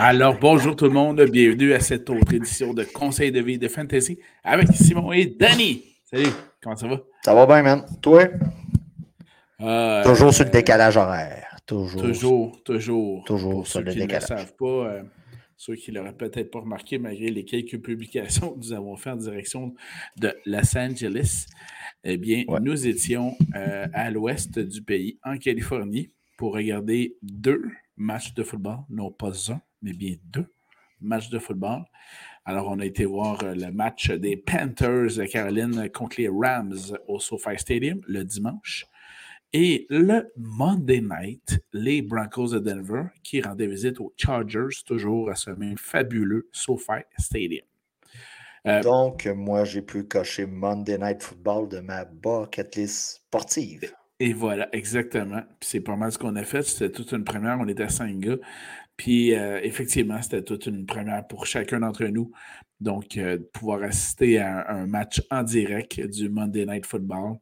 Alors, bonjour tout le monde, bienvenue à cette autre édition de Conseil de vie de Fantasy avec Simon et Danny. Salut, comment ça va? Ça va bien, man. Toi? Euh, toujours sur le décalage horaire. Toujours. Toujours, toujours. Toujours Pour sur ceux le qui ne le savent pas, euh, ceux qui ne l'auraient peut-être pas remarqué malgré les quelques publications que nous avons faites en direction de Los Angeles, eh bien, Ouais. nous étions euh, à l'ouest du pays, en Californie, pour regarder deux matchs de football, non pas un, mais bien deux matchs de football. Alors, on a été voir euh, le match des Panthers de Caroline contre les Rams au SoFi Stadium le dimanche. Et le Monday night, les Broncos de Denver qui rendaient visite aux Chargers, toujours à ce même fabuleux SoFi Stadium. Euh, Donc, moi, j'ai pu cocher Monday Night Football de ma bucket list sportive. Et voilà, exactement. C'est pas mal ce qu'on a fait. C'était toute une première. On était cinq gars. Puis euh, effectivement, c'était toute une première pour chacun d'entre nous. Donc, euh, de pouvoir assister à un, un match en direct du Monday Night Football.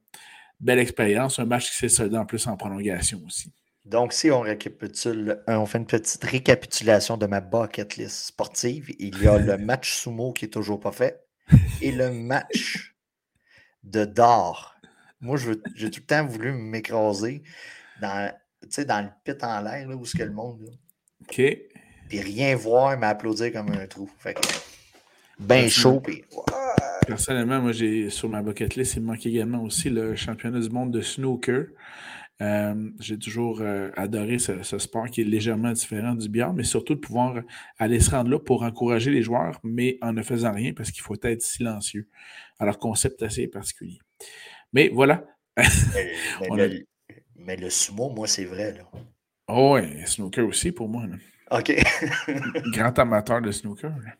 Belle expérience. Un match qui s'est soldé en plus en prolongation aussi. Donc, si on récapitule, euh, on fait une petite récapitulation de ma bucket list sportive, il y a le match sumo qui est toujours pas fait et le match de d'or. Moi, j'ai tout le temps voulu m'écraser dans, dans le pit en l'air, là, où est-ce que le monde, là, OK. puis rien voir, mais applaudir comme un trou. Fait que, ben chaud, Personnellement, moi, j'ai sur ma bucket list, il me manque également aussi le championnat du monde de snooker. Euh, j'ai toujours euh, adoré ce, ce sport qui est légèrement différent du billard, mais surtout de pouvoir aller se rendre là pour encourager les joueurs, mais en ne faisant rien parce qu'il faut être silencieux. Alors, concept assez particulier. Mais voilà. Mais, le, a- mais le sumo, moi, c'est vrai. Là. Oh, ouais, snooker aussi pour moi. là. OK. Grand amateur de snooker. là.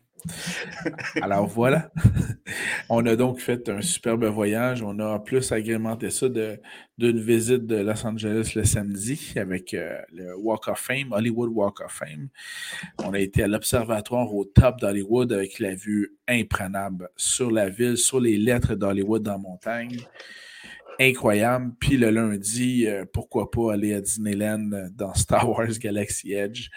Alors voilà. On a donc fait un superbe voyage. On a en plus agrémenté ça d'une visite de Los Angeles le samedi avec euh, le Walk of Fame, Hollywood Walk of Fame. On a été à l'observatoire au top d'Hollywood avec la vue imprenable sur la ville, sur les lettres d'Hollywood dans la montagne. Incroyable. Puis le lundi, euh, pourquoi pas aller à Disneyland euh, dans Star Wars Galaxy Edge.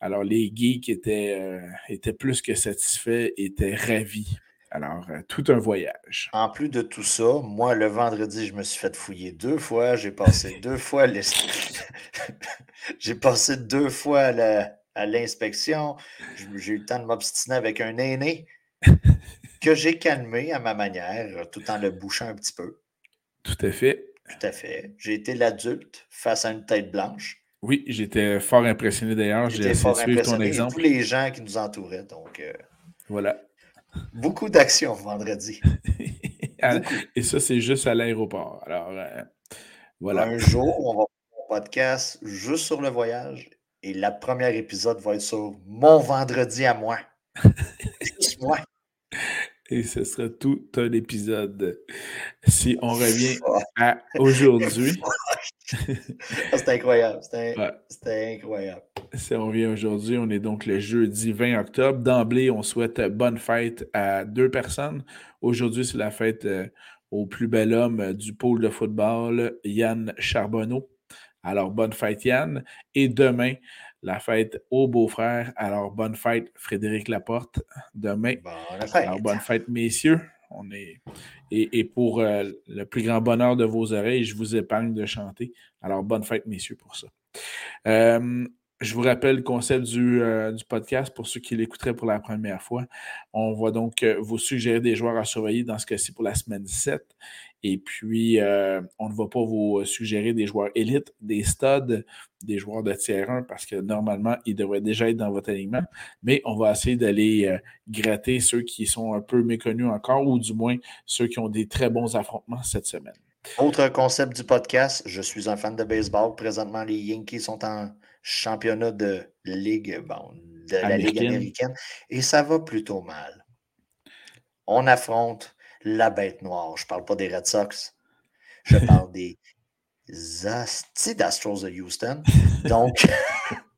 Alors, les geeks étaient, euh, étaient plus que satisfaits, étaient ravis. Alors, euh, tout un voyage. En plus de tout ça, moi, le vendredi, je me suis fait fouiller deux fois. J'ai passé deux fois les- J'ai passé deux fois à la- à l'inspection. J'ai eu le temps de m'obstiner avec un aîné que j'ai calmé à ma manière, tout en le bouchant un petit peu. Tout à fait. Tout à fait. J'ai été l'adulte face à une tête blanche. Oui, j'étais fort impressionné d'ailleurs. J'ai essayé suivre ton. Et exemple. tous les gens qui nous entouraient. Donc, euh, Voilà. beaucoup d'action vendredi. Et ça, c'est juste à l'aéroport. Alors, euh, voilà. Un jour, on va faire un podcast juste sur le voyage et le premier épisode va être sur mon vendredi à moi. Juste moi. Et ce sera tout un épisode. Si on revient Ah, à aujourd'hui, C'était incroyable. C'était Ouais. c'était incroyable. Si on revient aujourd'hui, on est donc le jeudi 20 octobre. D'emblée, on souhaite bonne fête à deux personnes. Aujourd'hui, c'est la fête euh, au plus bel homme euh, du pôle de football, Yann Charbonneau. Alors, bonne fête, Yann. Et demain, la fête au beau-frère. Alors, bonne fête, Frédéric Laporte. Demain. Bonne fête. Alors, bonne fête, messieurs. On est... et, et pour euh, le plus grand bonheur de vos oreilles, je vous épargne de chanter. Alors, bonne fête, messieurs, pour ça. Euh, je vous rappelle le concept du, euh, du podcast pour ceux qui l'écouteraient pour la première fois. On va donc euh, vous suggérer des joueurs à surveiller dans ce cas-ci pour la semaine 7. Et puis, euh, on ne va pas vous suggérer des joueurs élites, des studs, des joueurs de tiers 1 parce que normalement, ils devraient déjà être dans votre alignement. Mais on va essayer d'aller gratter ceux qui sont un peu méconnus encore ou du moins ceux qui ont des très bons affrontements cette semaine. Autre concept du podcast, je suis un fan de baseball. Présentement, les Yankees sont en championnat de Ligue, bon, de la Ligue Américaine. et ça va plutôt mal. On affronte la bête noire. Je ne parle pas des Red Sox. Je parle des Asti d'Astros de Houston. Donc,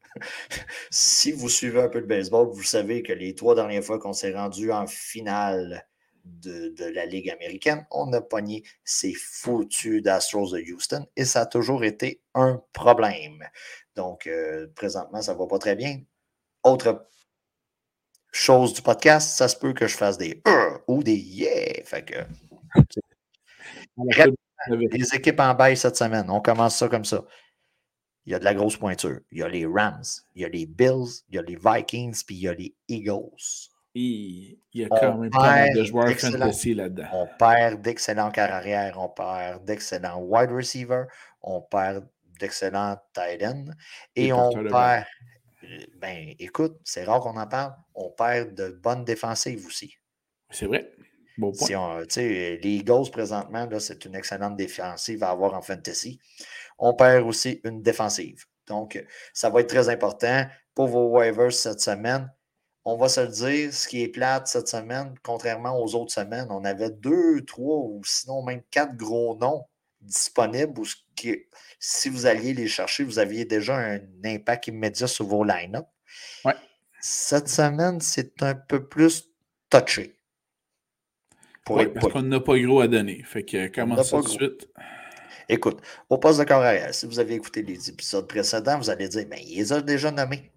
si vous suivez un peu le baseball, vous savez que les trois dernières fois qu'on s'est rendu en finale de, de la Ligue américaine, on a pogné ces foutus d'Astros de Houston et ça a toujours été un problème. Donc, euh, présentement, ça ne va pas très bien. autre chose du podcast, ça se peut que je fasse des euh ou des yeah. Fait que. les équipes en bail cette semaine. On commence ça comme ça. Il y a de la grosse pointure. Il y a les Rams, il y a les Bills, il y a les Vikings, puis il y a les Eagles. Il y a quand même pas mal de joueurs fantasy là-dedans. On perd d'excellents carrières, on perd d'excellents wide receivers, on perd d'excellents tight ends et, on perd. Ben, écoute, c'est rare qu'on en parle. On perd de bonnes défensives aussi. C'est vrai. Bon point. les Eagles, présentement, c'est une excellente défensive à avoir en fantasy. On perd aussi une défensive. Donc, ça va être très important pour vos waivers cette semaine on va se le dire, ce qui est plate cette semaine, contrairement aux autres semaines, on avait deux, trois ou sinon même quatre gros noms disponibles où si vous alliez les chercher, vous aviez déjà un impact immédiat sur vos line-up. Cette semaine, c'est un peu plus touché. Oui, parce qu'on n'a pas gros à donner. Fait que commence tout de suite? Écoute, au poste de carrière, si vous avez écouté les épisodes précédents, vous allez dire, mais il les a déjà nommés.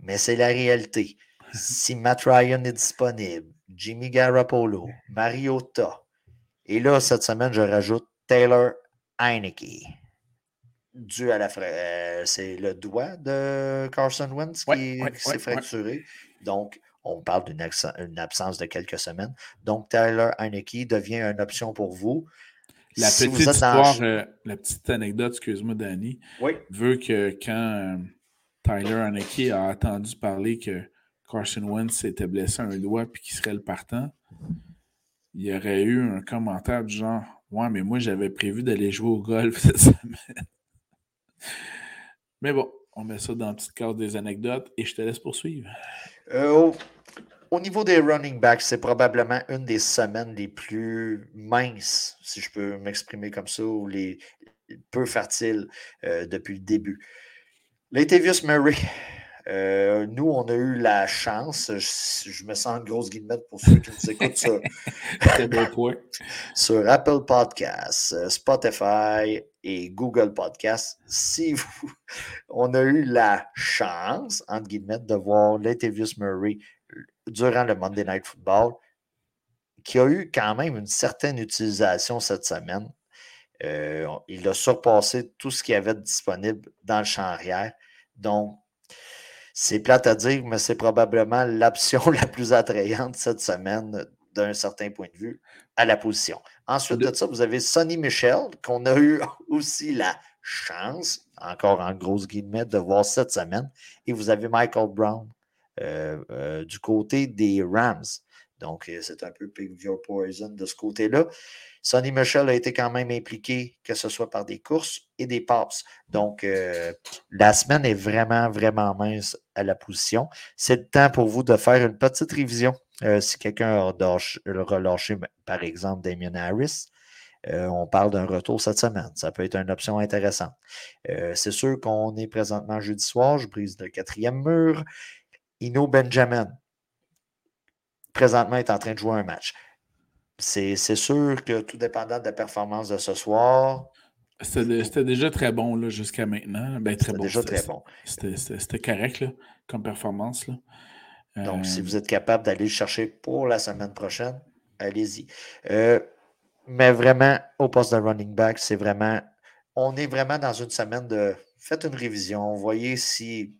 Mais c'est la réalité. si Matt Ryan est disponible, Jimmy Garoppolo, Mariota, et là, cette semaine, je rajoute Taylor Heineke. Dû à la euh, c'est le doigt de Carson Wentz qui, s'est fracturé. Donc, on parle d'une absence de quelques semaines. Donc, Taylor Heineke devient une option pour vous. La, petite, histoire, euh, la petite anecdote, excuse-moi, Danny, veut que quand Tyler Haneke a attendu parler que Carson Wentz s'était blessé un doigt et qu'il serait le partant, il y aurait eu un commentaire du genre Ouais, mais moi j'avais prévu d'aller jouer au golf cette semaine. mais bon, on met ça dans la petite carte des anecdotes et je te laisse poursuivre. Euh, au, niveau des running backs, c'est probablement une des semaines les plus minces, si je peux m'exprimer comme ça, ou les peu fertiles euh, depuis le début. Latavius Murray. Euh, nous, on a eu la chance, je, me sens une grosse guillemette pour ceux qui nous écoutent sur, sur Apple Podcasts, Spotify et Google Podcasts. Si vous, on a eu la chance, entre guillemets, de voir Latavius Murray durant le Monday Night Football, qui a eu quand même une certaine utilisation cette semaine. Euh, il a surpassé tout ce qu'il y avait disponible dans le champ arrière. Donc, c'est plate à dire, mais c'est probablement l'option la plus attrayante cette semaine d'un certain point de vue à la position. Ensuite de ça, vous avez Sonny Michel, qu'on a eu aussi la chance, encore en grosse guillemets, de voir cette semaine. Et vous avez Michael Brown euh, euh, du côté des Rams. Donc, c'est un peu Pig Poison de ce côté-là. Sonny Michel a été quand même impliqué, que ce soit par des courses et des passes. Donc, euh, la semaine est vraiment, vraiment mince à la position. C'est le temps pour vous de faire une petite révision. Euh, si quelqu'un a relâché, par exemple, Damien Harris, euh, on parle d'un retour cette semaine. Ça peut être une option intéressante. c'est sûr qu'on est présentement jeudi soir. Je brise le quatrième mur. Ino Benjamin, présentement, est en train de jouer un match. C'est sûr que tout dépendant de la performance de ce soir. C'était déjà très bon jusqu'à maintenant. Ben, très bon. déjà très bon. C'était correct là, comme performance. Là. Donc, si euh, vous êtes capable d'aller le chercher pour la semaine prochaine, allez-y. Euh, mais vraiment, au poste de running back, c'est vraiment. On est vraiment dans une semaine de. Faites une révision. Voyez si.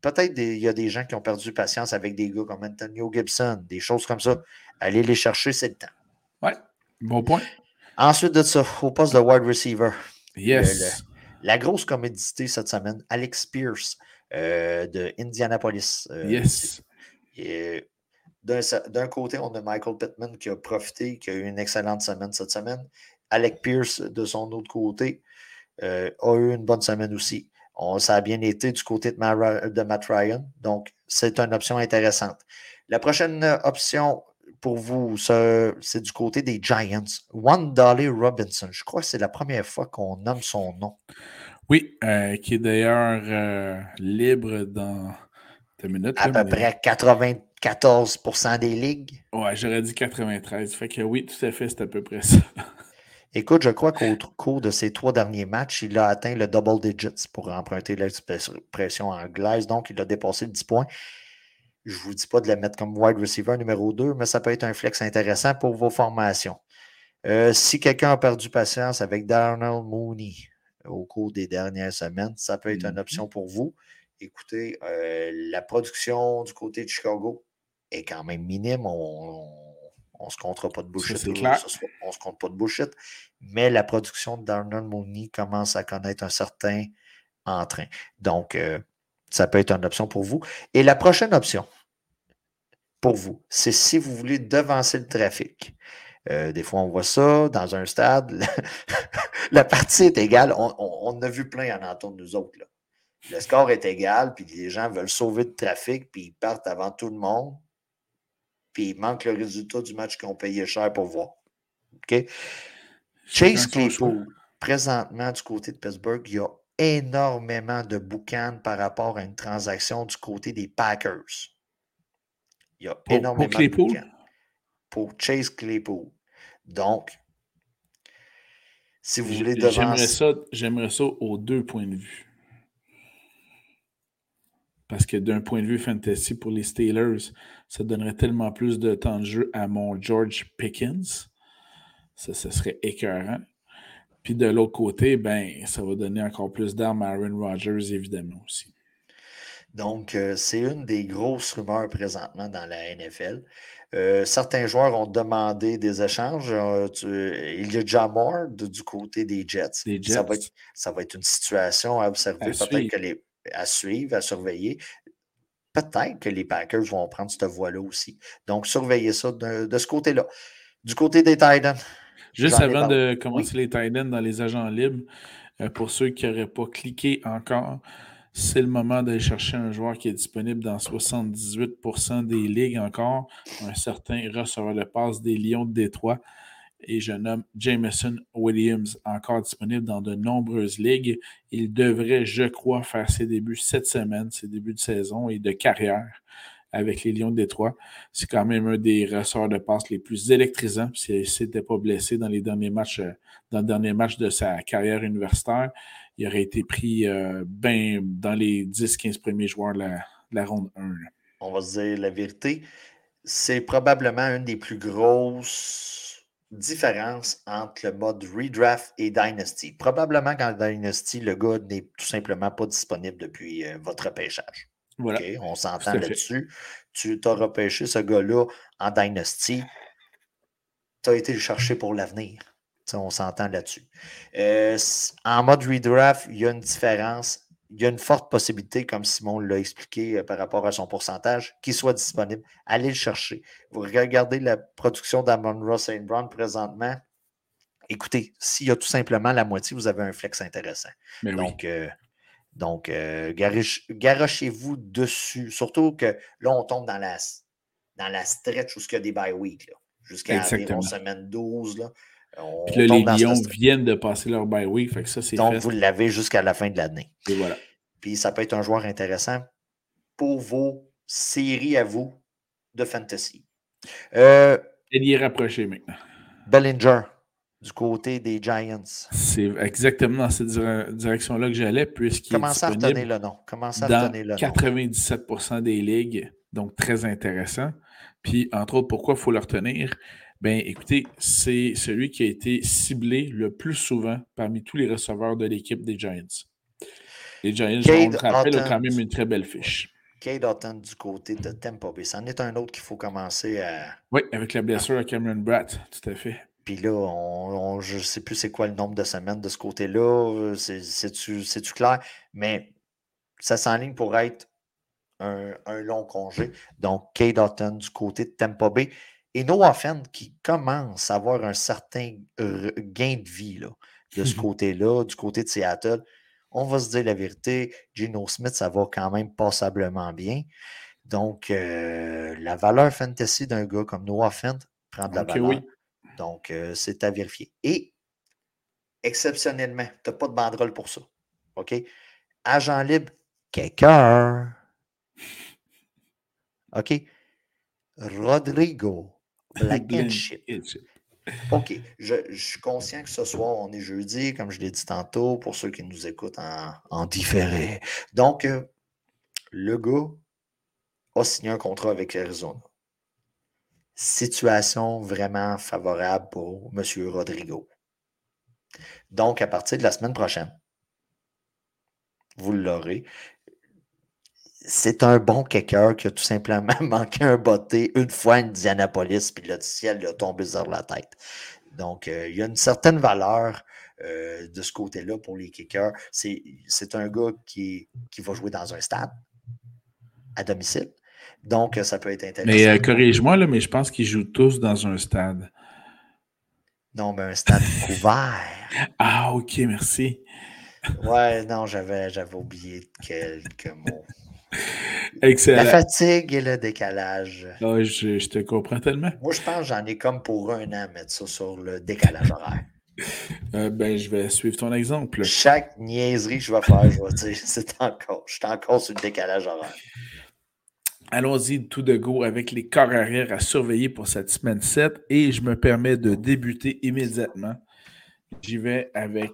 Peut-être il y a des gens qui ont perdu patience avec des gars comme Antonio Gibson, des choses comme ça. Allez les chercher, c'est le temps. Bon point. Ensuite de ça, au poste de wide receiver. Yes. la grosse comédité cette semaine, Alex Pierce euh, de Indianapolis. Euh, yes. D'un côté, on a Michael Pittman qui a profité, qui a eu une excellente semaine cette semaine. Alex Pierce, de son autre côté, euh, a eu une bonne semaine aussi. On, ça a bien été du côté de, de Matt Ryan, donc c'est une option intéressante. La prochaine option, pour vous, c'est du côté des Giants. One Dolly Robinson. Je crois que c'est la première fois qu'on nomme son nom. Oui, euh, qui est d'ailleurs euh, libre dans. Minutes, à peu près 94% des ligues. Ouais, j'aurais dit 93. Fait que oui, tout à fait, c'est à peu près ça. Écoute, je crois qu'au cours de ces trois derniers matchs, il a atteint le double digits pour emprunter l'expression anglaise. Donc, il a dépassé 10 points. Je ne vous dis pas de le mettre comme wide receiver numéro 2, mais ça peut être un flex intéressant pour vos formations. Euh, si quelqu'un a perdu patience avec Darnell Mooney au cours des dernières semaines, ça peut être une mm-hmm. option pour vous. Écoutez, euh, la production du côté de Chicago est quand même minime. On ne se comptera pas de bullshit. on se compte pas de bullshit. Mais la production de Darnell Mooney commence à connaître un certain entrain. Donc, euh, ça peut être une option pour vous. Et la prochaine option pour vous, c'est si vous voulez devancer le trafic. Euh, des fois, on voit ça dans un stade. la partie est égale. On, on, a vu plein en entour de nous autres. Le score est égal, puis les gens veulent sauver le trafic, puis ils partent avant tout le monde. Puis il manque le résultat du match qu'ils ont payé cher pour voir. OK? Chase Claypool, présentement du côté de Pittsburgh, il y a énormément de boucan par rapport à une transaction du côté des Packers. Il y a énormément de boucan pour Chase Claypool. Donc, si vous voulez J'aimerais ça, j'aimerais ça aux deux points de vue. Parce que d'un point de vue fantasy pour les Steelers, ça donnerait tellement plus de temps de jeu à mon George Pickens. Ça, ça serait écœurant. Puis de l'autre côté, ben, ça va donner encore plus d'armes à Aaron Rodgers, évidemment aussi. Donc, euh, c'est une des grosses rumeurs présentement dans la NFL. Euh, certains joueurs ont demandé des échanges. Euh, il y a Jamor du côté des Jets. Ça, va être, une situation à observer, peut-être que les, à suivre, à surveiller. Peut-être que les Packers vont prendre cette voie-là aussi. Donc, surveillez ça de, ce côté-là. Du côté des Titans. Juste avant de commencer les Titans dans les agents libres, pour ceux qui n'auraient pas cliqué encore, c'est le moment d'aller chercher un joueur qui est disponible dans 78% des ligues encore, un certain receveur de passe des Lions de Détroit. Et je nomme Jameson Williams, encore disponible dans de nombreuses ligues. Il devrait, je crois, faire ses débuts cette semaine, ses débuts de saison et de carrière avec les Lions de Détroit. C'est quand même un des receveurs de passe les plus électrisants. S'il n'était pas blessé dans les derniers matchs, euh, dans le dernier match de sa carrière universitaire, il aurait été pris euh, ben, dans les 10-15 premiers joueurs de la, ronde 1. On va se dire la vérité. C'est probablement une des plus grosses différences entre le mode redraft et Dynasty. Probablement qu'en Dynasty, le gars n'est tout simplement pas disponible depuis euh, votre repêchage. Voilà. On s'entend là-dessus. Tu as repêché ce gars-là en Dynasty. Tu as été le chercher pour l'avenir on s'entend là-dessus. Euh, en mode redraft, il y a une différence. Il y a une forte possibilité, comme Simon l'a expliqué euh, par rapport à son pourcentage, qu'il soit disponible. Allez le chercher. Vous regardez la production d'Amon Ross St. Brown présentement. Écoutez, s'il y a tout simplement la moitié, vous avez un flex intéressant. donc, euh, donc garochez-vous dessus. Surtout que là, on tombe dans la, dans la stretch où il y a des bye week. Jusqu'à environ semaine 12. Là. Puis là, les Lions viennent de passer leur bye week, fait que ça, c'est Donc, vous l'avez jusqu'à la fin de l'année. Et voilà. Puis ça peut être un joueur intéressant pour vos séries à vous de fantasy. Euh, Il est rapproché maintenant. Bellinger, du côté des Giants. C'est exactement dans cette direction-là que j'allais, puisqu'il Commencez à redonner le nom? Commencez à redonner le 97% des ligues, donc très intéressant. Puis, entre autres, pourquoi il faut le retenir? Ben, écoutez, c'est celui qui a été ciblé le plus souvent parmi tous les receveurs de l'équipe des Giants. Les Giants, on le rappelle, ont quand même une très belle fiche. Cade Houghton du côté de Tampa Bay. C'en est un autre qu'il faut commencer à. Oui, avec la blessure à Cameron Bratt, tout à fait. Puis là, on, je ne sais plus c'est quoi le nombre de semaines de ce côté-là. C'est-tu clair? Mais ça s'enligne pour être un, un, long congé. Donc, Cade Houghton du côté de Tampa Bay. Et Noah Fenn qui commence à avoir un certain gain de vie là, de ce côté-là, du côté de Seattle. On va se dire la vérité, Gino Smith, ça va quand même passablement bien. Donc, euh, la valeur fantasy d'un gars comme Noah Fent prend de la valeur. Donc, euh, c'est à vérifier. Et, exceptionnellement, tu n'as pas de banderole pour ça. OK? Agent libre, quelqu'un. OK? Rodrigo Blankenship. OK. Je, suis conscient que ce soir, on est jeudi, comme je l'ai dit tantôt, pour ceux qui nous écoutent en, différé. Donc, euh, le gars a signé un contrat avec Arizona. Situation vraiment favorable pour M. Rodrigo. Donc, à partir de la semaine prochaine, vous l'aurez. C'est un bon kicker qui a tout simplement manqué un botté une fois à Indianapolis, puis le ciel lui a tombé sur la tête. Donc, euh, il y a une certaine valeur euh, de ce côté-là pour les kickers. C'est un gars qui, qui va jouer dans un stade à domicile. Donc, ça peut être intéressant. Mais euh, corrige-moi, mais je pense qu'ils jouent tous dans un stade. Non, mais un stade couvert. Ah, ok, merci. Ouais, non, j'avais, j'avais oublié quelques mots. Excellent. La fatigue et le décalage. Ah, je, te comprends tellement. Moi, je pense que j'en ai comme pour un an mettre ça sur le décalage horaire. Euh, ben, je vais suivre ton exemple. Chaque niaiserie que je vais faire, je vais dire, c'est encore, je suis encore sur le décalage horaire. Allons-y tout de go avec les corps arrière à surveiller pour cette semaine 7 et je me permets de débuter immédiatement. J'y vais avec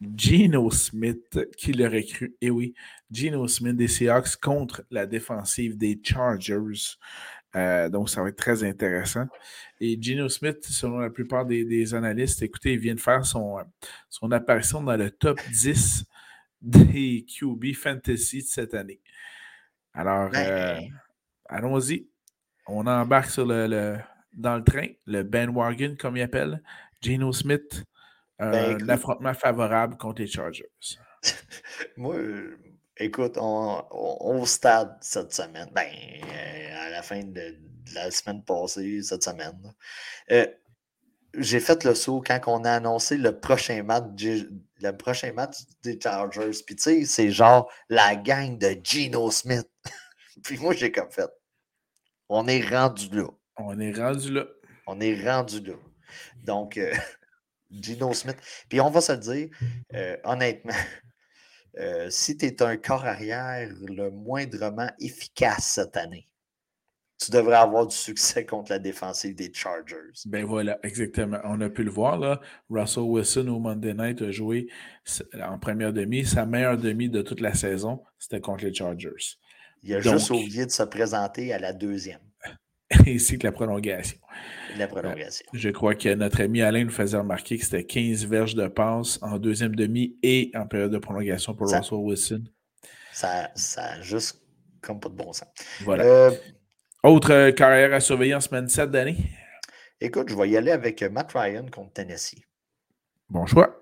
Geno Smith, qui l'aurait cru. Et eh oui, Geno Smith des Seahawks contre la défensive des Chargers. Euh, donc, ça va être très intéressant. Et Geno Smith, selon la plupart des, analystes, écoutez, il vient de faire son, son apparition dans le top 10 des QB Fantasy de cette année. Alors, euh, allons-y. On embarque sur le, dans le train, le bandwagon, comme il appelle. Geno Smith, ben, l'affrontement favorable contre les Chargers. Moi, écoute, on, au stade cette semaine, ben, euh, à la fin de, la semaine passée, cette semaine, euh, j'ai fait le saut quand on a annoncé le prochain match, le prochain match des Chargers. Puis tu sais, c'est genre la gang de Geno Smith. Puis moi, j'ai comme fait. On est rendu là. On est rendu là. On est rendu là. Donc, euh, Gino Smith. Puis on va se le dire, euh, honnêtement, euh, si tu es un corps arrière le moindrement efficace cette année, tu devrais avoir du succès contre la défensive des Chargers. Ben voilà, exactement. On a pu le voir, là. Russell Wilson au Monday Night a joué en première demi. Sa meilleure demi de toute la saison, c'était contre les Chargers. Il a juste oublié de se présenter à la deuxième. ainsi que la prolongation. La prolongation. Euh, je crois que notre ami Alain nous faisait remarquer que c'était 15 verges de passe en deuxième demi et en période de prolongation pour Russell Wilson. Ça, ça juste comme pas de bon sens. Voilà. Euh, Autre euh, carrière à surveiller en semaine 7 d'année? Écoute, je vais y aller avec Matt Ryan contre Tennessee. Bon choix.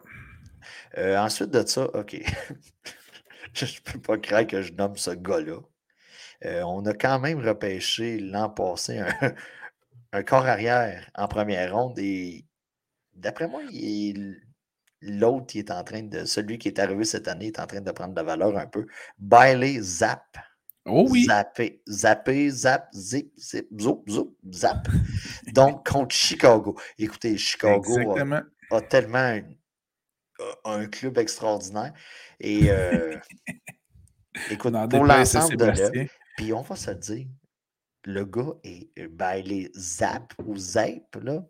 ensuite de ça, OK. je ne peux pas croire que je nomme ce gars-là. Euh, on a quand même repêché l'an passé un, corps arrière en première ronde et d'après moi, l'autre, est en train de. Celui qui est arrivé cette année est en train de prendre de la valeur un peu. Bailey Zap. Oh oui. Zappé, zappé, zap, zip, zip, zoup, zoup, zap. Donc, contre Chicago. Écoutez, Chicago a, tellement un, club extraordinaire. Et euh, écoute, pour l'ensemble de l'œuvre, puis on va se dire, le gars est euh, ben, les zap ou zap, là.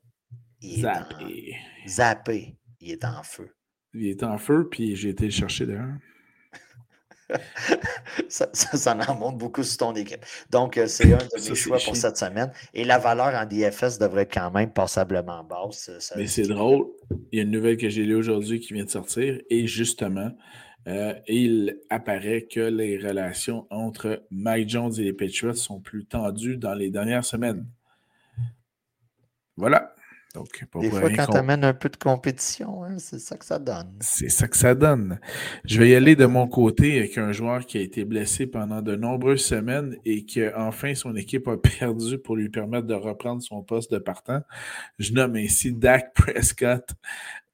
Il zappé. Est zappé. Il est en feu. Il est en feu, puis j'ai été le chercher d'ailleurs. ça, ça, en montre beaucoup sur ton équipe. Donc, euh, c'est un de mes choix pour cette semaine. Et la valeur en DFS devrait quand même passablement basse. Mais c'est drôle. Il y a une nouvelle que j'ai lue aujourd'hui qui vient de sortir. Et justement, euh, il apparaît que les relations entre Mike Jones et les Patriots sont plus tendues dans les dernières semaines. Voilà. Donc, Des fois, quand tu amènes un peu de compétition, hein, c'est ça que ça donne. C'est ça que ça donne. Je vais y aller de mon côté avec un joueur qui a été blessé pendant de nombreuses semaines et que enfin son équipe a perdu pour lui permettre de reprendre son poste de partant. Je nomme ainsi Dak Prescott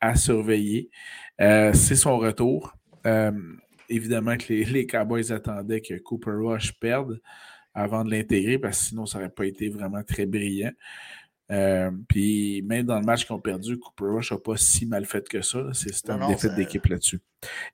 à surveiller. Euh, c'est son retour. Euh, évidemment que les, Cowboys attendaient que Cooper Rush perde avant de l'intégrer parce que sinon ça n'aurait pas été vraiment très brillant. Euh, puis même dans le match qu'ils ont perdu, Cooper Rush n'a pas si mal fait que ça. C'est un défaite d'équipe là-dessus.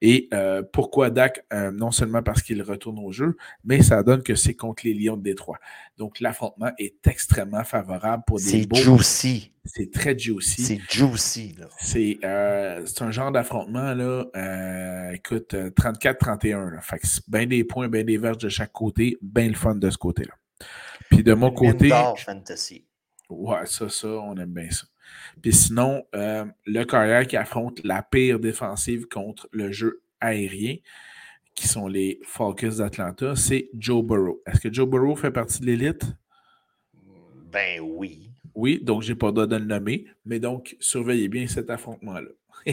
Et euh, pourquoi Dak? Euh, non seulement parce qu'il retourne au jeu, mais ça donne que c'est contre les Lions de Détroit. Donc l'affrontement est extrêmement favorable pour des C'est juicy. C'est très juicy. C'est juicy. C'est un genre d'affrontement, là, écoute, 34-31. Fait que bien des points, bien des verges de chaque côté, bien le fun de ce côté-là. Puis de mon côté. Fantasy. Ouais, ça, ça, on aime bien ça. Puis sinon, euh, le carrière qui affronte la pire défensive contre le jeu aérien, qui sont les Falcons d'Atlanta, c'est Joe Burrow. Est-ce que Joe Burrow fait partie de l'élite? Ben oui. Oui, donc j'ai pas droit de le nommer, mais donc surveillez bien cet affrontement-là.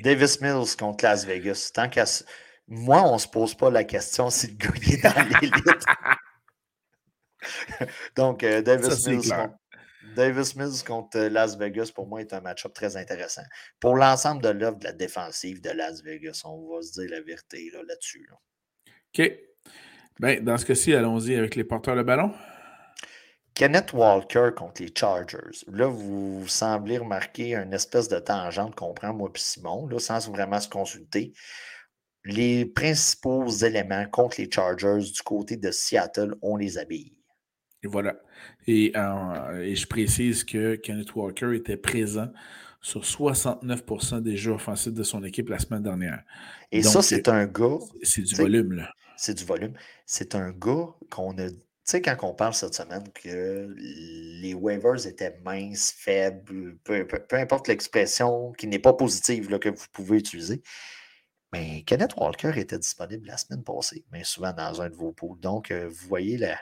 Davis Mills contre Las Vegas. Tant qu'à. Moi, on se pose pas la question si le gars est dans l'élite. Donc, euh, Davis, Mills contre, Davis, Mills contre, Las Vegas, pour moi, est un match-up très intéressant. Pour l'ensemble de l'œuvre de la défensive de Las Vegas, on va se dire la vérité là-dessus. OK. Ben, dans ce cas-ci, allons-y avec les porteurs de ballon. Kenneth Walker contre les Chargers. Là, vous semblez remarquer une espèce de tangente qu'on prend, moi et Simon, là, sans vraiment se consulter. Les principaux éléments contre les Chargers du côté de Seattle, on les habille. Et voilà. Et, je précise que Kenneth Walker était présent sur 69% des jeux offensifs de son équipe la semaine dernière. Et ça, c'est un gars. C'est du volume, là. C'est du volume. C'est un gars qu'on a. Tu sais, quand on parle cette semaine que les waivers étaient minces, faibles, peu, importe l'expression qui n'est pas positive là, que vous pouvez utiliser, mais Kenneth Walker était disponible la semaine passée, mais souvent dans un de vos pools. Donc, euh, vous voyez la,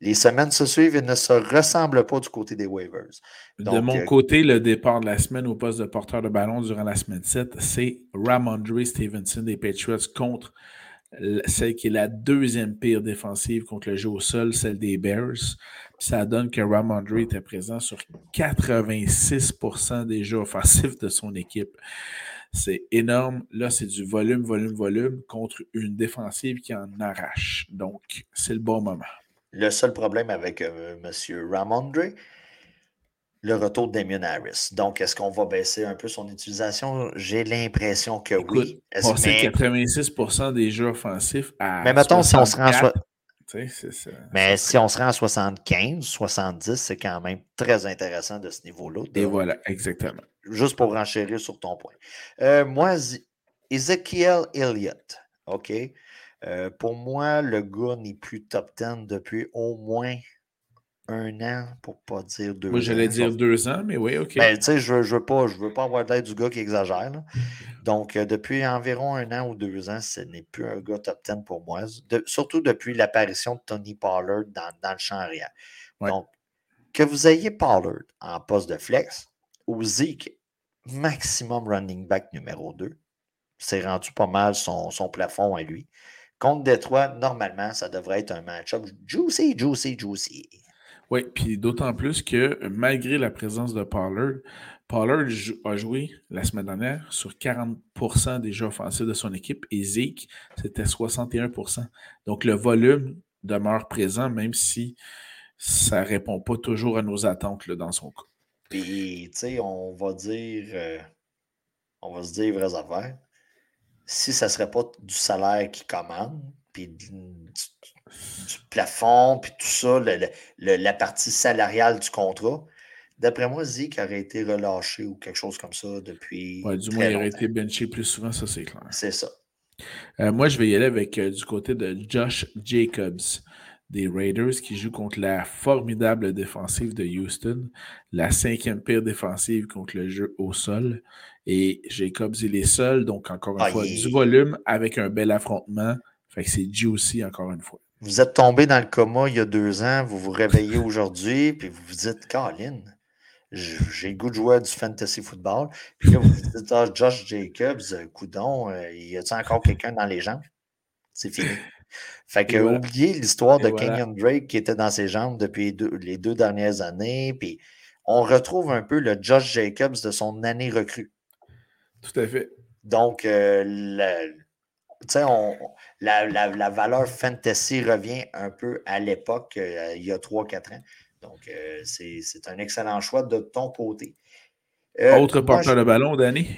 les semaines se suivent et ne se ressemblent pas du côté des waivers. de mon euh, côté, le départ de la semaine au poste de porteur de ballon durant la semaine 7, c'est Ramondre Stevenson des Patriots contre celle qui est la deuxième pire défensive contre le jeu au sol, celle des Bears. ça donne que Ramondre était présent sur 86% des jeux offensifs de son équipe. C'est énorme. Là, c'est du volume, volume, volume contre une défensive qui en arrache. Donc, c'est le bon moment. Le seul problème avec euh, M. Ramondre, le retour de Damien Harris. Donc, est-ce qu'on va baisser un peu son utilisation? J'ai l'impression que oui. C'est 86 des jeux offensifs à. Mais mettons, si on se rend ça. Mais si on se rend à 75, 70, c'est quand même très intéressant de ce niveau-là. Et voilà, exactement. Juste pour renchérir sur ton point. Euh, moi, Ezekiel Elliott, OK? Euh, pour moi, le gars n'est plus top 10 depuis au moins un an, pour pas dire deux ans. Moi, j'allais dire deux ans, mais oui, OK. Ben, tu sais, je ne veux, pas, veux pas avoir l'aide du gars qui exagère. Donc, euh, depuis environ un an ou deux ans, ce n'est plus un gars top 10 pour moi. surtout depuis l'apparition de Tony Pollard dans, le champ arrière. Donc, que vous ayez Pollard en poste de flex ou Zeke, maximum running back numéro 2, c'est rendu pas mal son, son plafond à lui. Contre Détroit, normalement, ça devrait être un match-up juicy, juicy, juicy. Oui, puis d'autant plus que malgré la présence de Pollard, Pollard a joué la semaine dernière sur 40% des jeux offensifs de son équipe et Zeke, c'était 61% Donc le volume demeure présent, même si ça ne répond pas toujours à nos attentes là, dans son cas. Puis, tu sais, on va dire, euh, on va se dire vraies affaires si ça ne serait pas du salaire qui commande, puis du, plafond, puis tout ça, la partie salariale du contrat, d'après moi, Zeke aurait été relâché ou quelque chose comme ça depuis. Ouais, du moins, il aurait été benché plus souvent, ça c'est clair. C'est ça. Euh, moi, je vais y aller avec euh, du côté de Josh Jacobs des Raiders qui joue contre la formidable défensive de Houston, la cinquième pire défensive contre le jeu au sol. Et Jacobs, il est seul, donc encore une ah, fois, du volume avec un bel affrontement. Fait que c'est juicy encore une fois. Vous êtes tombé dans le coma il y a deux ans, vous vous réveillez aujourd'hui, puis vous vous dites, Colin, j'ai le goût de jouer du fantasy football. Puis là, vous vous dites, ah, Josh Jacobs, coudon, euh, y a-t-il encore quelqu'un dans les jambes? C'est fini. Fait que, oubliez l'histoire de Kenyon Drake qui était dans ses jambes depuis les deux dernières années. Puis on retrouve un peu le Josh Jacobs de son année recrue. Tout à fait. Donc, euh, la, la, valeur fantasy revient un peu à l'époque, euh, il y a 3-4 ans. Donc, euh, c'est un excellent choix de ton côté. Euh, Autre porteur de ballon, Danny?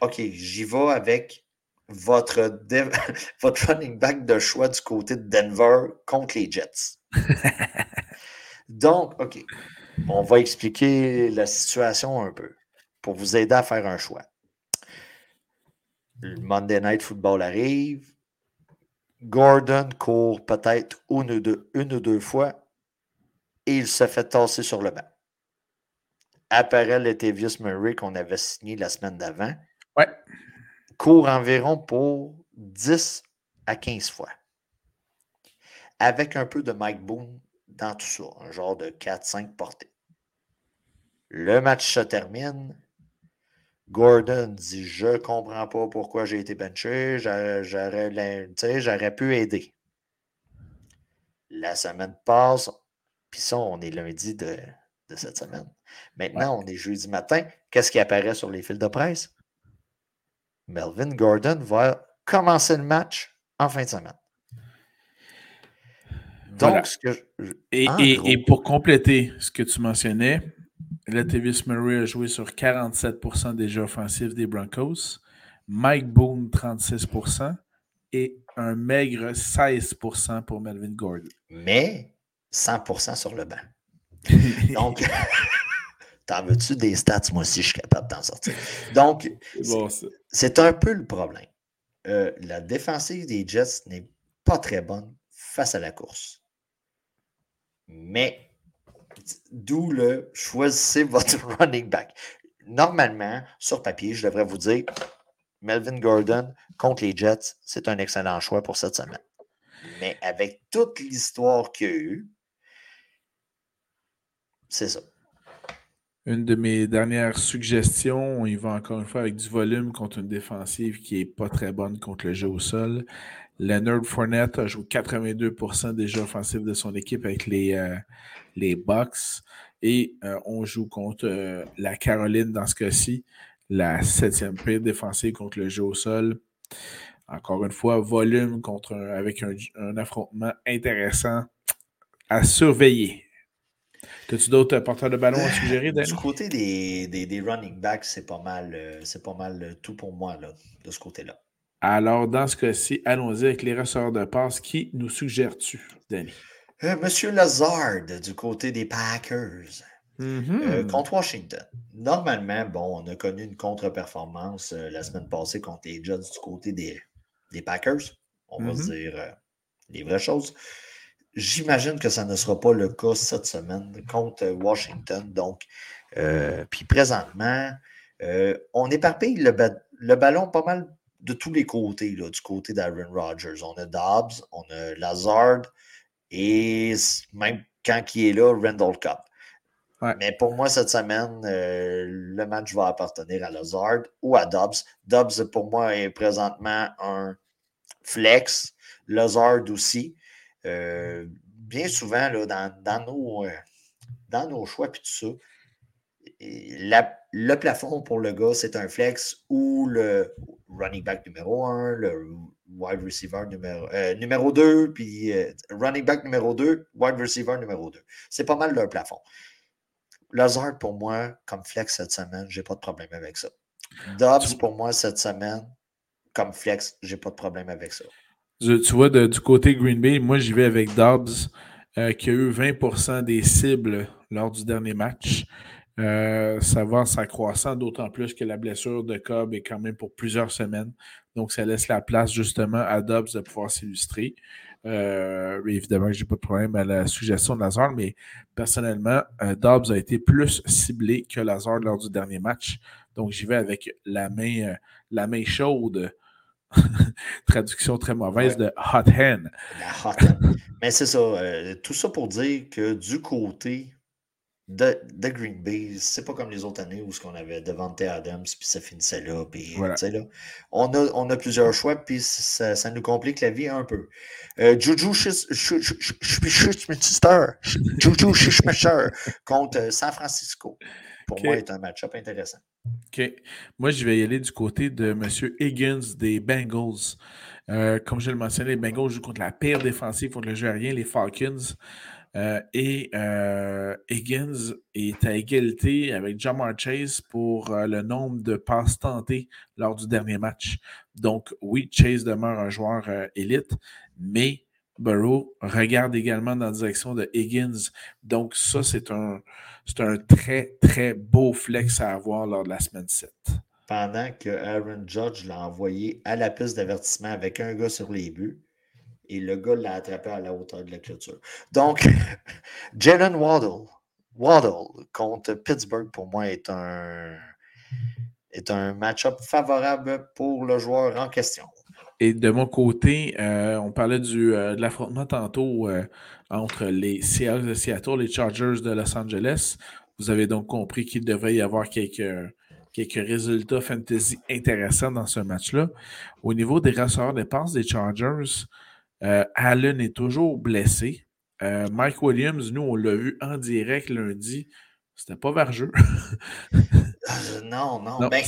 OK, j'y vais avec votre, votre running back de choix du côté de Denver contre les Jets. Donc, OK, on va expliquer la situation un peu pour vous aider à faire un choix. Le Monday Night Football arrive. Gordon court peut-être une, ou deux, une ou deux fois et il se fait tasser sur le banc. Apparaît le Murray qu'on avait signé la semaine d'avant. Ouais. Court environ pour 10 à 15 fois. Avec un peu de Mike Boone dans tout ça, un genre de 4-5 portées. Le match se termine. Gordon dit Je comprends pas pourquoi j'ai été benché, j'aurais pu aider. La semaine passe, puis ça, on est lundi de, cette semaine. Maintenant, on est jeudi matin. Qu'est-ce qui apparaît sur les fils de presse? Melvin Gordon va commencer le match en fin de semaine. Donc, ce que et, pour compléter ce que tu mentionnais, Latavius Murray a joué sur 47% des jeux offensifs des Broncos, Mike Boone 36% et un maigre 16% pour Melvin Gordon. Mais 100% sur le banc. Donc, t'en veux-tu des stats? Moi aussi, je suis capable d'en sortir? Donc, c'est un peu le problème. Euh, la défensive des Jets n'est pas très bonne face à la course. Mais, d'où le choisissez votre running back. Normalement, sur papier, je devrais vous dire Melvin Gordon contre les Jets, c'est un excellent choix pour cette semaine. Mais avec toute l'histoire qu'il y a eu, c'est ça. Une de mes dernières suggestions, on y va encore une fois avec du volume contre une défensive qui n'est pas très bonne contre le jeu au sol. Leonard Fournette a joué 82% des jeux offensifs de son équipe avec les, euh, Bucks. Et euh, on joue contre euh, la Caroline dans ce cas-ci, la septième pire défensive contre le jeu au sol. Encore une fois, volume contre avec un, affrontement intéressant à surveiller. As-tu d'autres porteurs de ballon à suggérer? Du côté des, running backs, c'est pas mal, c'est pas mal tout pour moi de ce côté-là. Alors, dans ce cas-ci, allons-y avec les receveurs de passe. Qui nous suggères-tu, Danny? Euh, Monsieur Lazard, du côté des Packers. Mm-hmm. contre Washington. Normalement, bon, on a connu une contre-performance la semaine passée contre les Jets du côté des, des Packers. On va se mm-hmm. dire les vraies choses. J'imagine que ça ne sera pas le cas cette semaine contre Washington. Donc, euh, puis présentement, euh, on éparpille le, le, ballon pas mal de tous les côtés, là, du côté d'Aaron Rodgers. On a Dobbs, on a Lazard et même quand il est là, Randall Cup. Mais pour moi, cette semaine, euh, le match va appartenir à Lazard ou à Dobbs. Dobbs, pour moi, est présentement un flex. Lazard aussi. Euh, bien souvent, là, dans, nos, euh, dans nos choix puis tout ça, le plafond pour le gars, c'est un flex ou le running back numéro 1, le wide receiver numéro, euh, numéro 2, puis running back numéro 2, wide receiver numéro 2. C'est pas mal leur plafond. Lazard, pour moi, comme flex cette semaine, j'ai pas de problème avec ça. Dobbs, pour moi, cette semaine, comme flex, j'ai pas de problème avec ça tu vois, du côté Green Bay, moi, j'y vais avec Dobbs, euh, qui a eu 20% des cibles lors du dernier match. Euh, ça va s'accroissant, d'autant plus que la blessure de Cobb est quand même pour plusieurs semaines. Donc, ça laisse la place justement à Dobbs de pouvoir s'illustrer. Euh, évidemment, je n'ai pas de problème à la suggestion de Lazard, mais personnellement, Dobbs a été plus ciblé que Lazard lors du dernier match. Donc, j'y vais avec la main, la main chaude Traduction très mauvaise de hot hen. Mais c'est ça. Euh, tout ça pour dire que du côté de, Green Bay, c'est pas comme les autres années où ce qu'on avait Devante Adams, puis ça finissait là. Puis, là on, a, on a plusieurs choix, puis ça, ça, nous complique la vie un peu. Euh, Juju Juju contre San Francisco pour moi, est un match-up intéressant. OK. Moi, je vais y aller du côté de M. Higgins des Bengals. Euh, comme je le mentionnais, les Bengals jouent contre la pire défensive contre le jeu aérien, les Falcons. Euh, et euh, Higgins est à égalité avec Jamar Chase pour le nombre de passes tentées lors du dernier match. Donc, oui, Chase demeure un joueur élite, mais Burrow regarde également dans la direction de Higgins. Donc, ça, c'est un, un très, très beau flex à avoir lors de la semaine 7 pendant que Aaron Judge l'a envoyé à la piste d'avertissement avec un gars sur les buts. Et le gars l'a attrapé à la hauteur de la clôture. Donc, Jalen Waddle, Waddle contre Pittsburgh, pour moi, est un, est un match-up favorable pour le joueur en question. Et de mon côté, euh, on parlait du, euh, de l'affrontement tantôt euh, entre les Seahawks de Seattle et les Chargers de Los Angeles. Vous avez donc compris qu'il devrait y avoir quelques quelques résultats fantasy intéressants dans ce match-là. Au niveau des receveurs de passe des Chargers, euh, Allen est toujours blessé. Euh, Mike Williams, nous, on l'a vu en direct lundi. C'était pas vergeux. Euh, non, non. non ben,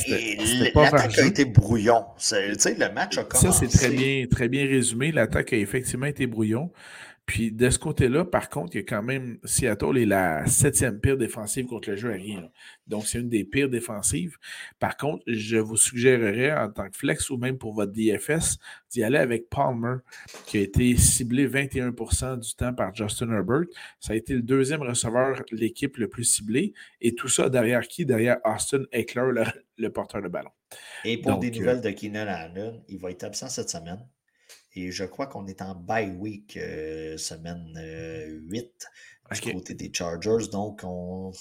l'attaque a été brouillon. Le match a commencé. Ça, c'est très bien, très bien résumé. L'attaque a effectivement été brouillon. Puis de ce côté-là, par contre, il y a quand même Seattle est la septième pire défensive contre le jeu aérien. Donc, c'est une des pires défensives. Par contre, je vous suggérerais en tant que flex ou même pour votre DFS d'y aller avec Palmer, qui a été ciblé 21% du temps par Justin Herbert. Ça a été le deuxième receveur l'équipe le plus ciblé. Et tout ça derrière qui? Derrière Austin Eckler, le, porteur de ballon. Et pour des nouvelles de Keenan Allen, il va être absent cette semaine. Et je crois qu'on est en bye week euh, semaine 8 euh, du côté des Chargers. Donc, on,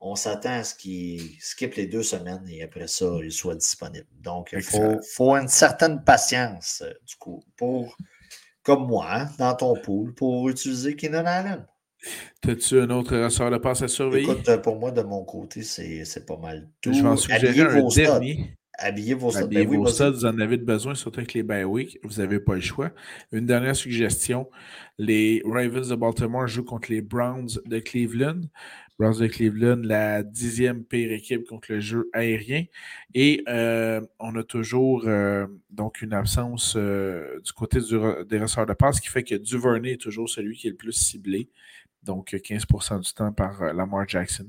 on s'attend à ce qu'il skippe les deux semaines et après ça, il soit disponible. Donc, il faut, une certaine patience, euh, du coup, pour, comme moi, hein, dans ton pool, pour utiliser Keenan Allen. As-tu un autre ressort de passe à surveiller? Écoute, pour moi, de mon côté, c'est pas mal tout. Je vais en suggérer un dernier. Habillez vos stades. Habillez ben vos stades, vous en avez besoin, surtout avec les bye week. Vous n'avez pas le choix. Une dernière suggestion les Ravens de Baltimore jouent contre les Browns de Cleveland. Browns de Cleveland, la dixième pire équipe contre le jeu aérien. Et euh, on a toujours euh, donc une absence euh, du côté des receveurs de passe, qui fait que Duvernay est toujours celui qui est le plus ciblé. Donc 15% du temps par Lamar Jackson.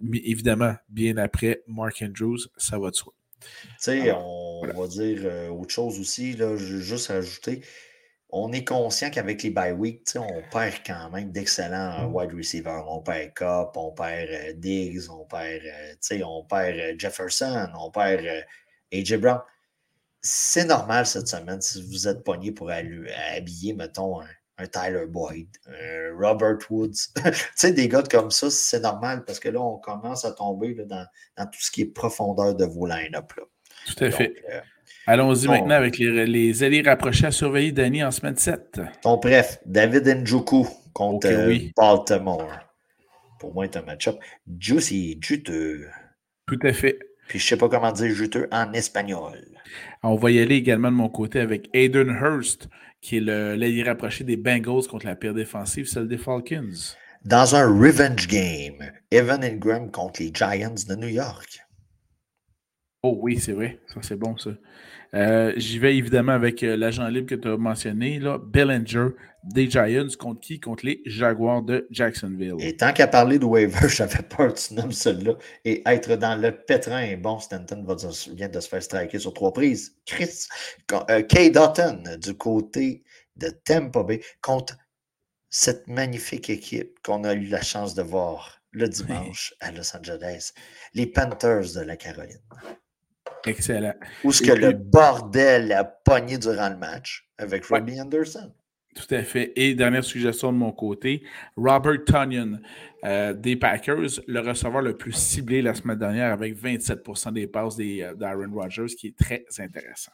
Mais évidemment, bien après, Mark Andrews, ça va de soi. Tu sais, on va dire euh, autre chose aussi, là, juste ajouter. On est conscient qu'avec les bye week, on perd quand même d'excellents mmh. wide receivers. On perd Cup, on perd euh, Diggs, on perd, euh, on perd Jefferson, on perd AJ Brown. C'est normal cette semaine si vous êtes pogné pour habiller, mettons, un, un Tyler Boyd, un Robert Woods. tu sais, des gars comme ça, c'est normal parce que là, on commence à tomber dans, tout ce qui est profondeur de vos line-up. Tout à fait. Euh, Allons-y maintenant avec les, les alliés rapprochés à surveiller Danny en semaine 7. Ton bref, David Njoku contre euh, Baltimore. Pour moi, c'est un match-up juicy, juteux. Tout à fait. Puis je ne sais pas comment dire juteux en espagnol. On va y aller également de mon côté avec Aiden Hurst qui est l'allié rapproché des Bengals contre la pire défensive, celle des Falcons. Dans un revenge game, Evan Ingram contre les Giants de New York. Oh oui, c'est vrai. Ça, c'est bon, ça. Euh, j'y vais évidemment avec euh, l'agent libre que tu as mentionné, là, Bellinger des Giants contre qui? Contre les Jaguars de Jacksonville. Et tant qu'à parler de waiver, j'avais peur que tu nommes celui-là. Et être dans le pétrin, bon, Stanton vient de se faire striker sur trois prises. Chris, euh, Kay Dutton du côté de Tampa Bay contre cette magnifique équipe qu'on a eu la chance de voir le dimanche à Los Angeles, les Panthers de la Caroline. Excellent. Où ce que le bordel a pogné durant le match avec Robbie Anderson. Tout à fait. Et dernière suggestion de mon côté, Robert Tunyon euh, des Packers, le receveur le plus ciblé la semaine dernière avec 27% des passes euh, d'Aaron Rodgers, qui est très intéressant.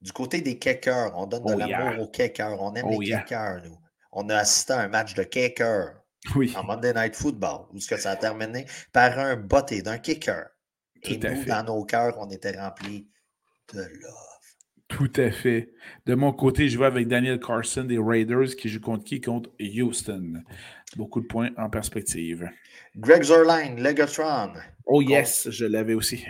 Du côté des kickers, on donne de oh, l'amour aux kickers. On aime oh, les kickers, nous. On a assisté à un match de kickers oui. en Monday Night Football, où ça a terminé par un botté d'un kicker. Et nous, dans nos cœurs, on était remplis de love. Tout à fait. De mon côté, je vais avec Daniel Carson des Raiders qui joue contre qui? Contre Houston. Beaucoup de points en perspective. Greg Zerline, Legatron. Oh yes, je l'avais aussi.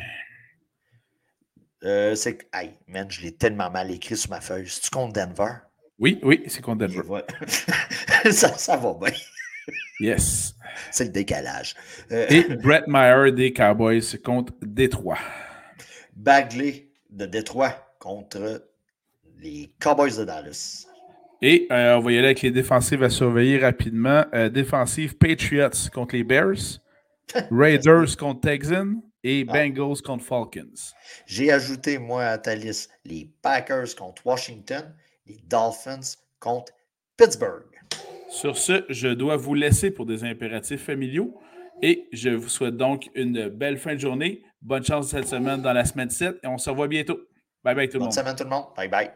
Euh, c'est que, hey, man, je l'ai tellement mal écrit sur ma feuille. C'est-tu contre Denver? Oui, oui, c'est contre Denver. ça, ça va bien. Yes. C'est le décalage. Euh, Et Brett Meyer des Cowboys contre Détroit. Bagley de Détroit contre les Cowboys de Dallas. Et euh, on va y aller avec les défensives à surveiller rapidement. Euh, défensive Patriots contre les Bears, Raiders contre Texans et ah. Bengals contre Falcons. J'ai ajouté, moi, à ta liste, les Packers contre Washington, les Dolphins contre Pittsburgh. Sur ce, je dois vous laisser pour des impératifs familiaux et je vous souhaite donc une belle fin de journée. Bonne chance cette semaine dans la semaine 7 et on se revoit bientôt. Bye bye tout le monde. Bonne semaine tout le monde. Bye bye.